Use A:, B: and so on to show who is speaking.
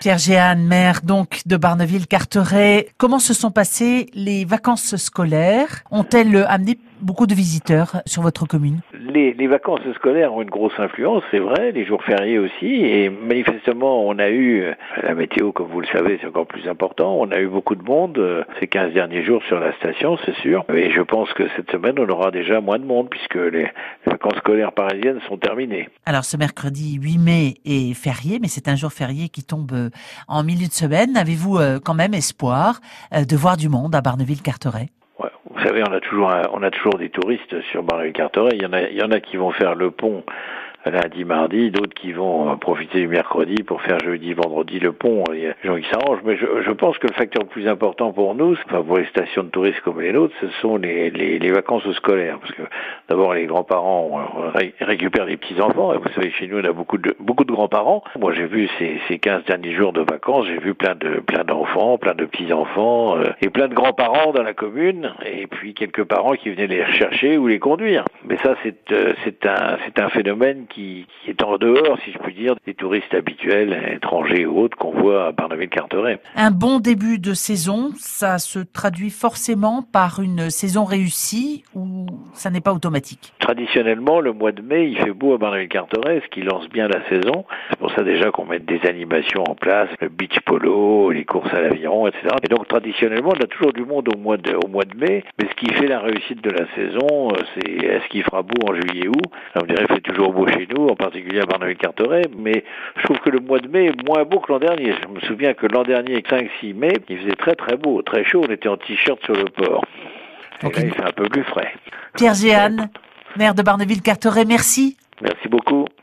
A: Pierre Géane, maire donc de Barneville-Carteret. Comment se sont passées les vacances scolaires? Ont-elles amené beaucoup de visiteurs sur votre commune?
B: Les, les, vacances scolaires ont une grosse influence, c'est vrai, les jours fériés aussi, et manifestement on a eu, la météo comme vous le savez c'est encore plus important, on a eu beaucoup de monde euh, ces 15 derniers jours sur la station, c'est sûr, et je pense que cette semaine on aura déjà moins de monde puisque les, vacances scolaires parisiennes sont terminées.
A: Alors ce mercredi 8 mai est férié, mais c'est un jour férié qui tombe euh, en milieu de semaine. Avez-vous euh, quand même espoir de voir du monde à Barneville-Carteret?
B: Vous savez, on a toujours, des touristes sur Barneville-Carteret. Il y il y en a qui vont faire le pont lundi, mardi, d'autres qui vont euh, profiter du mercredi pour faire jeudi, vendredi le pont. Il y a des gens qui s'arrangent, mais je, je, pense que le facteur le plus important pour nous, enfin pour les stations de tourisme comme les nôtres, ce sont les, les, les vacances scolaires. Parce que d'abord, les grands-parents euh, récupèrent les petits-enfants. Et vous savez, chez nous, on a beaucoup de, beaucoup de grands-parents. Moi, j'ai vu ces, ces 15 derniers jours de vacances, j'ai vu plein de plein d'enfants, plein de petits-enfants euh, et plein de grands-parents dans la commune, et puis quelques parents qui venaient les rechercher ou les conduire. Mais ça, c'est c'est un, c'est un phénomène qui, est en dehors, si je puis dire, des touristes habituels, étrangers ou autres qu'on voit à Barneville-Carteret.
A: Un bon début de saison, ça se traduit forcément par une saison réussie ou ça n'est pas automatique?
B: Traditionnellement, le mois de mai, il fait beau à Barneville-Carteret, ce qui lance bien la saison. C'est pour ça déjà qu'on met des animations en place, le beach polo, les courses à l'aviron, etc. Et donc traditionnellement, on a toujours du monde au mois de, au mois de mai, mais ce qui fait la réussite de la saison, euh, c'est est-ce qu'il fera beau en juillet ou On dirait qu'il fait toujours beau chez nous, en particulier à Barneville-Carteret, mais je trouve que le mois de mai est moins beau que l'an dernier. Je me souviens que l'an dernier, 5-6 mai, il faisait très très beau, très chaud, on était en t-shirt sur le port. Et là, il fait un peu plus frais.
A: Pierre Géane, maire de Barneville-Carteret, merci.
B: Merci beaucoup.